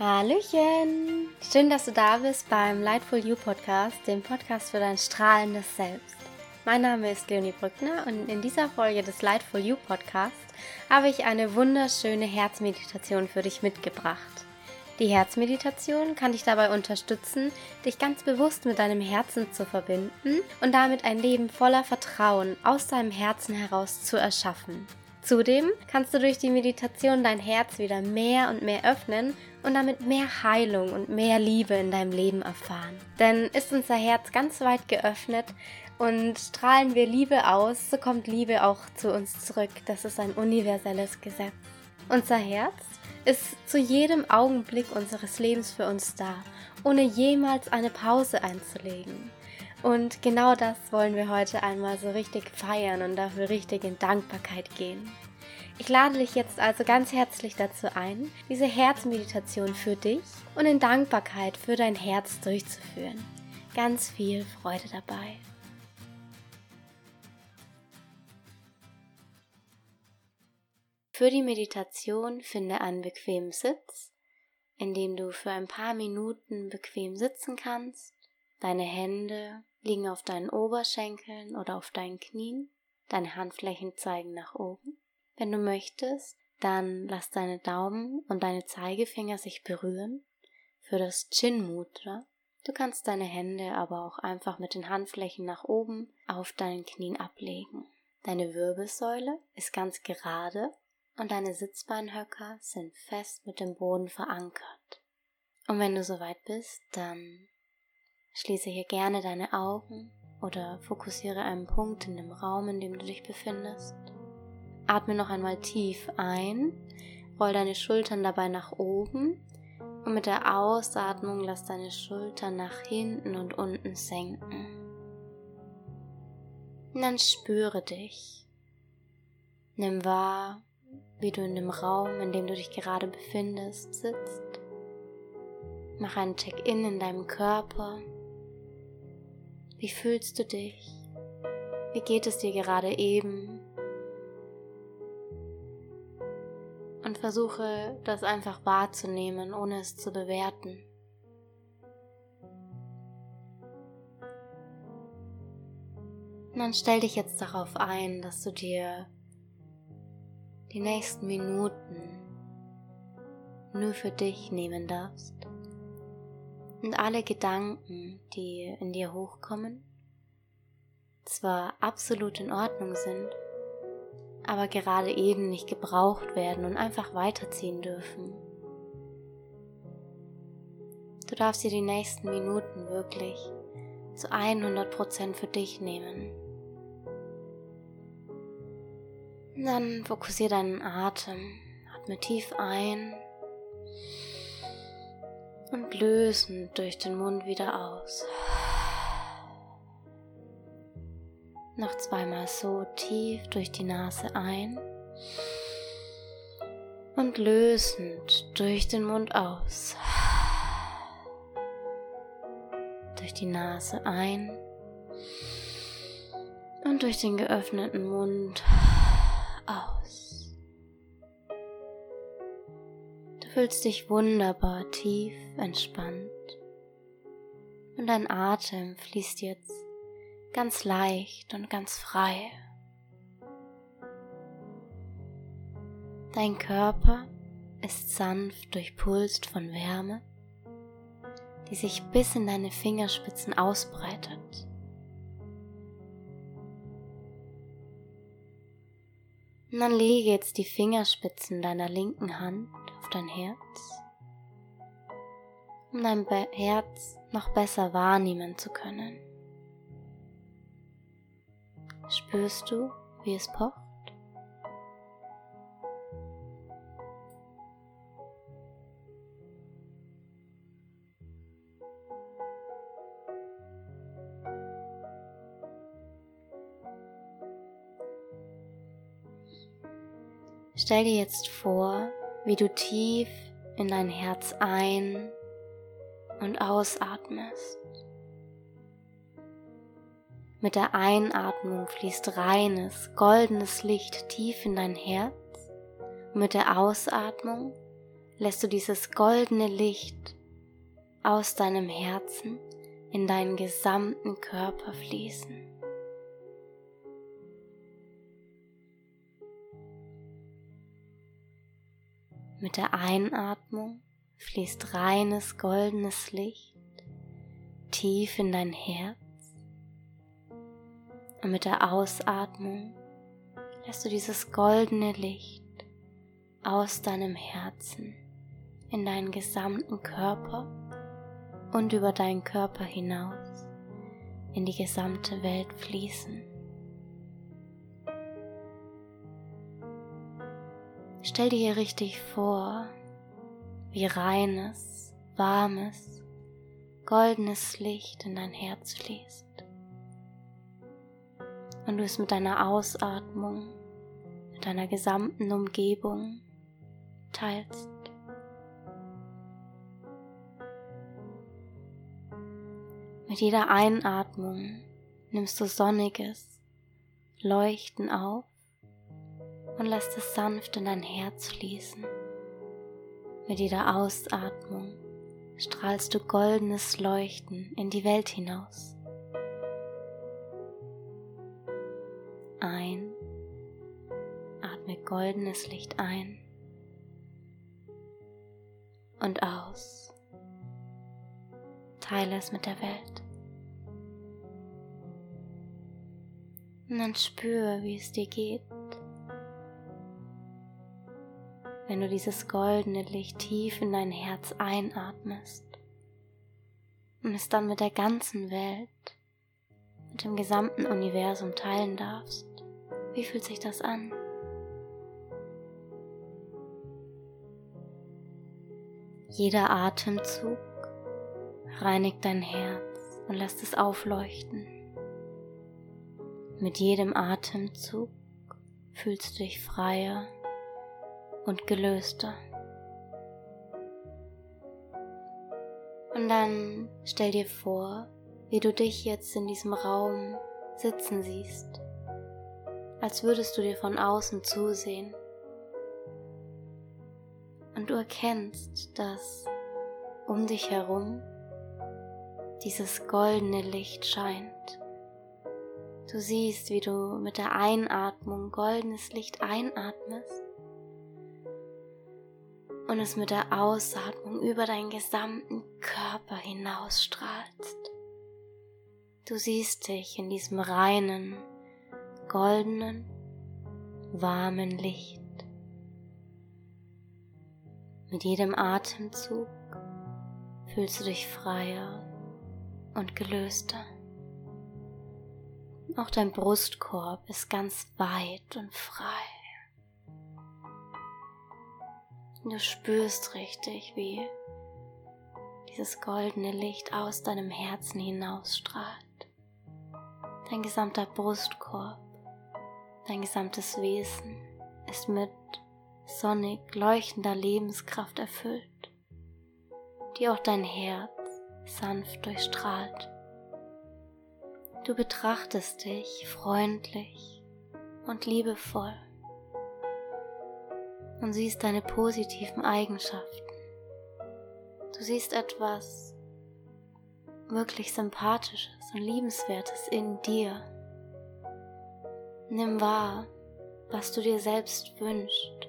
Hallöchen! Schön, dass du da bist beim Lightful You Podcast, dem Podcast für dein strahlendes Selbst. Mein Name ist Leonie Brückner und in dieser Folge des Lightful You Podcast habe ich eine wunderschöne Herzmeditation für dich mitgebracht. Die Herzmeditation kann dich dabei unterstützen, dich ganz bewusst mit deinem Herzen zu verbinden und damit ein Leben voller Vertrauen aus deinem Herzen heraus zu erschaffen. Zudem kannst du durch die Meditation dein Herz wieder mehr und mehr öffnen und damit mehr Heilung und mehr Liebe in deinem Leben erfahren. Denn ist unser Herz ganz weit geöffnet und strahlen wir Liebe aus, so kommt Liebe auch zu uns zurück. Das ist ein universelles Gesetz. Unser Herz ist zu jedem Augenblick unseres Lebens für uns da, ohne jemals eine Pause einzulegen. Und genau das wollen wir heute einmal so richtig feiern und dafür richtig in Dankbarkeit gehen. Ich lade dich jetzt also ganz herzlich dazu ein, diese Herzmeditation für dich und in Dankbarkeit für dein Herz durchzuführen. Ganz viel Freude dabei. Für die Meditation finde einen bequemen Sitz, in dem du für ein paar Minuten bequem sitzen kannst. Deine Hände liegen auf deinen Oberschenkeln oder auf deinen Knien, deine Handflächen zeigen nach oben. Wenn du möchtest, dann lass deine Daumen und deine Zeigefinger sich berühren für das Chin Mudra. Du kannst deine Hände aber auch einfach mit den Handflächen nach oben auf deinen Knien ablegen. Deine Wirbelsäule ist ganz gerade und deine Sitzbeinhöcker sind fest mit dem Boden verankert. Und wenn du soweit bist, dann schließe hier gerne deine Augen oder fokussiere einen Punkt in dem Raum, in dem du dich befindest. Atme noch einmal tief ein, roll deine Schultern dabei nach oben und mit der Ausatmung lass deine Schultern nach hinten und unten senken. Und dann spüre dich. Nimm wahr, wie du in dem Raum, in dem du dich gerade befindest, sitzt. Mach einen Check-in in deinem Körper. Wie fühlst du dich? Wie geht es dir gerade eben? und versuche das einfach wahrzunehmen, ohne es zu bewerten. Und dann stell dich jetzt darauf ein, dass du dir die nächsten Minuten nur für dich nehmen darfst und alle Gedanken, die in dir hochkommen, zwar absolut in Ordnung sind, aber gerade eben nicht gebraucht werden und einfach weiterziehen dürfen. Du darfst dir die nächsten Minuten wirklich zu 100% für dich nehmen. Dann fokussiere deinen Atem. Atme tief ein und lösend durch den Mund wieder aus. Noch zweimal so tief durch die Nase ein und lösend durch den Mund aus. Durch die Nase ein und durch den geöffneten Mund aus. Fühlst dich wunderbar tief entspannt und dein Atem fließt jetzt ganz leicht und ganz frei. Dein Körper ist sanft durchpulst von Wärme, die sich bis in deine Fingerspitzen ausbreitet. Und dann lege jetzt die Fingerspitzen deiner linken Hand dein Herz, um dein Herz noch besser wahrnehmen zu können. Spürst du, wie es pocht? Stell dir jetzt vor, wie du tief in dein Herz ein und ausatmest. Mit der Einatmung fließt reines, goldenes Licht tief in dein Herz und mit der Ausatmung lässt du dieses goldene Licht aus deinem Herzen in deinen gesamten Körper fließen. Mit der Einatmung fließt reines goldenes Licht tief in dein Herz und mit der Ausatmung lässt du dieses goldene Licht aus deinem Herzen in deinen gesamten Körper und über deinen Körper hinaus in die gesamte Welt fließen. Stell dir hier richtig vor, wie reines, warmes, goldenes Licht in dein Herz fließt. Und du es mit deiner Ausatmung, mit deiner gesamten Umgebung teilst. Mit jeder Einatmung nimmst du sonniges Leuchten auf und lässt es sanft in dein Herz fließen. Mit jeder Ausatmung strahlst du goldenes Leuchten in die Welt hinaus. Ein, atme goldenes Licht ein und aus. Teile es mit der Welt. Und dann spüre, wie es dir geht, wenn du dieses goldene Licht tief in dein Herz einatmest und es dann mit der ganzen Welt, mit dem gesamten Universum teilen darfst. Wie fühlt sich das an? Jeder Atemzug reinigt dein Herz und lässt es aufleuchten. Mit jedem Atemzug fühlst du dich freier und gelöster. Und dann stell dir vor, wie du dich jetzt in diesem Raum sitzen siehst, als würdest du dir von außen zusehen. Und du erkennst, dass um dich herum dieses goldene Licht scheint. Du siehst, wie du mit der Einatmung goldenes Licht einatmest und es mit der Ausatmung über deinen gesamten Körper hinausstrahlst. Du siehst dich in diesem reinen, goldenen, warmen Licht. Mit jedem Atemzug fühlst du dich freier und gelöster. Auch dein Brustkorb ist ganz weit und frei. Du spürst richtig, wie dieses goldene Licht aus deinem Herzen hinausstrahlt. Dein gesamter Brustkorb, dein gesamtes Wesen ist mit sonnig leuchtender Lebenskraft erfüllt, die auch dein Herz sanft durchstrahlt. Du betrachtest dich freundlich und liebevoll und siehst deine positiven Eigenschaften. Du siehst etwas wirklich Sympathisches und Liebenswertes in dir. Nimm wahr, was du dir selbst wünschst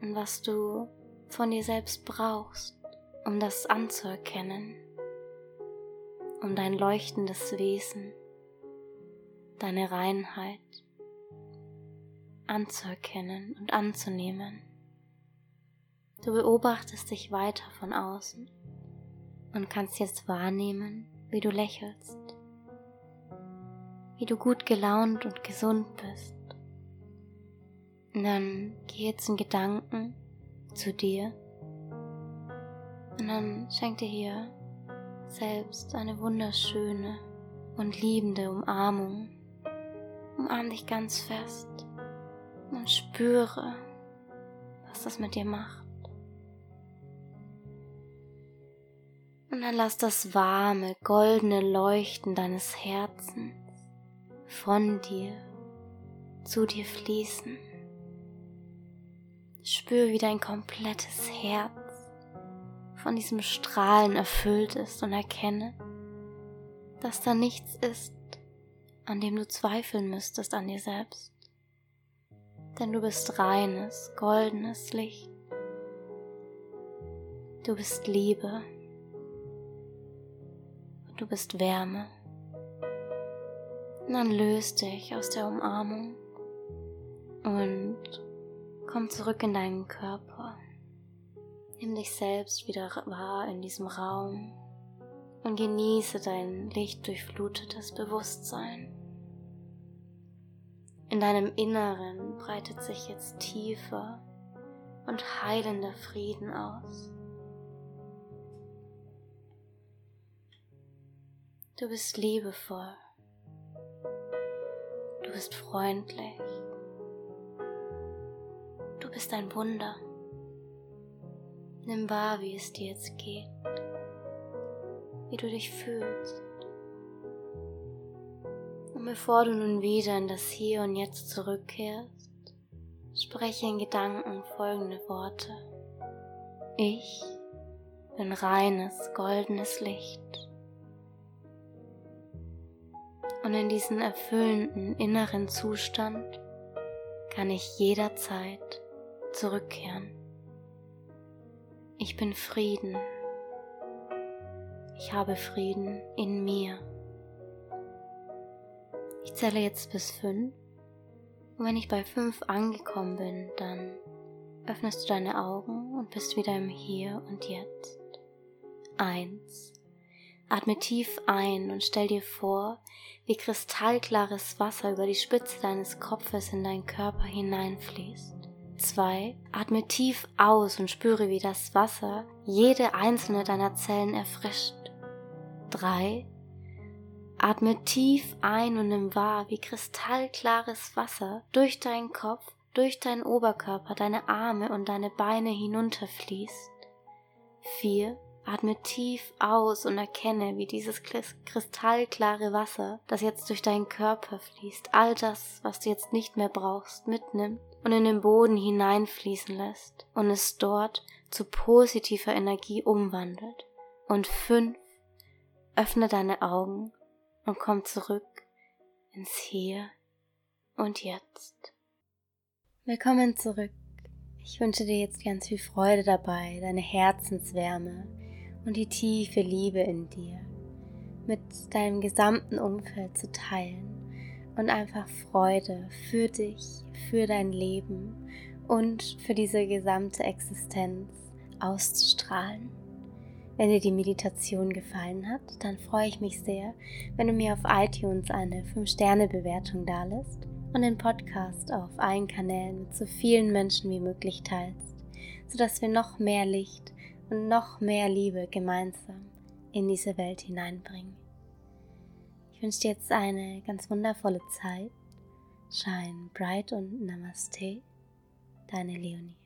und was du von dir selbst brauchst, um das anzuerkennen, um dein leuchtendes Wesen, deine Reinheit anzuerkennen und anzunehmen. Du beobachtest dich weiter von außen und kannst jetzt wahrnehmen, wie du lächelst, wie du gut gelaunt und gesund bist. Und dann geh jetzt in Gedanken zu dir und dann schenk dir hier selbst eine wunderschöne und liebende Umarmung. Umarm dich ganz fest und spüre, was das mit dir macht. Und dann lass das warme, goldene Leuchten deines Herzens von dir zu dir fließen. Spür, wie dein komplettes Herz von diesem Strahlen erfüllt ist und erkenne, dass da nichts ist, an dem du zweifeln müsstest an dir selbst. Denn du bist reines, goldenes Licht. Du bist Liebe. Du bist Wärme. Und dann löst dich aus der Umarmung und komm zurück in deinen Körper. Nimm dich selbst wieder wahr in diesem Raum und genieße dein lichtdurchflutetes Bewusstsein. In deinem Inneren breitet sich jetzt tiefer und heilender Frieden aus. Du bist liebevoll. Du bist freundlich. Du bist ein Wunder. Nimm wahr, wie es dir jetzt geht, wie du dich fühlst. Und bevor du nun wieder in das Hier und Jetzt zurückkehrst, spreche in Gedanken folgende Worte. Ich bin reines, goldenes Licht. Und in diesen erfüllenden inneren Zustand kann ich jederzeit zurückkehren. Ich bin Frieden. Ich habe Frieden in mir. Ich zähle jetzt bis fünf. Und wenn ich bei fünf angekommen bin, dann öffnest du deine Augen und bist wieder im Hier und Jetzt. Eins. Atme tief ein und stell dir vor, wie kristallklares Wasser über die Spitze deines Kopfes in deinen Körper hineinfließt. 2. Atme tief aus und spüre, wie das Wasser jede einzelne deiner Zellen erfrischt. 3. Atme tief ein und nimm wahr, wie kristallklares Wasser durch deinen Kopf, durch deinen Oberkörper, deine Arme und deine Beine hinunterfließt. 4. Atme tief aus und erkenne, wie dieses kristallklare Wasser, das jetzt durch deinen Körper fließt, all das, was du jetzt nicht mehr brauchst, mitnimmt und in den Boden hineinfließen lässt und es dort zu positiver Energie umwandelt. Und fünf, öffne deine Augen und komm zurück ins Hier und Jetzt. Willkommen zurück. Ich wünsche dir jetzt ganz viel Freude dabei, deine Herzenswärme und die tiefe Liebe in dir mit deinem gesamten Umfeld zu teilen und einfach Freude für dich, für dein Leben und für diese gesamte Existenz auszustrahlen. Wenn dir die Meditation gefallen hat, dann freue ich mich sehr, wenn du mir auf iTunes eine 5-Sterne-Bewertung dalässt und den Podcast auf allen Kanälen mit so vielen Menschen wie möglich teilst, sodass wir noch mehr Licht und noch mehr Liebe gemeinsam in diese Welt hineinbringen. Ich wünsche dir jetzt eine ganz wundervolle Zeit. Shine bright und Namaste, deine Leonie.